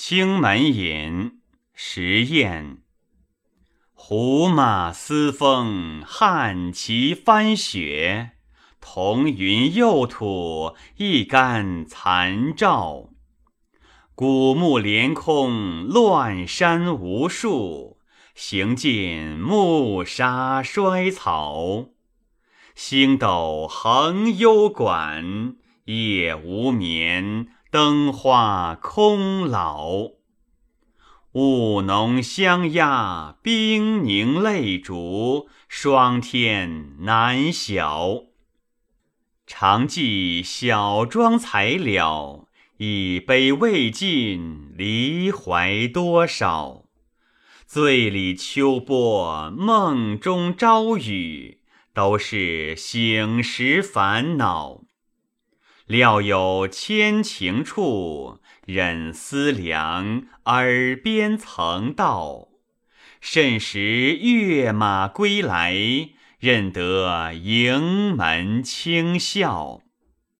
青门饮·时宴。胡马嘶风，汉旗翻雪。彤云右土，一竿残照。古木连空，乱山无数。行尽暮沙衰草。星斗横幽馆，夜无眠。灯花空老，雾浓香压，冰凝泪烛，霜天难晓。常记小妆才了，一杯未尽，离怀多少？醉里秋波，梦中朝雨，都是醒时烦恼。料有千情处，忍思量，耳边曾道。甚时跃马归来，认得营门轻笑。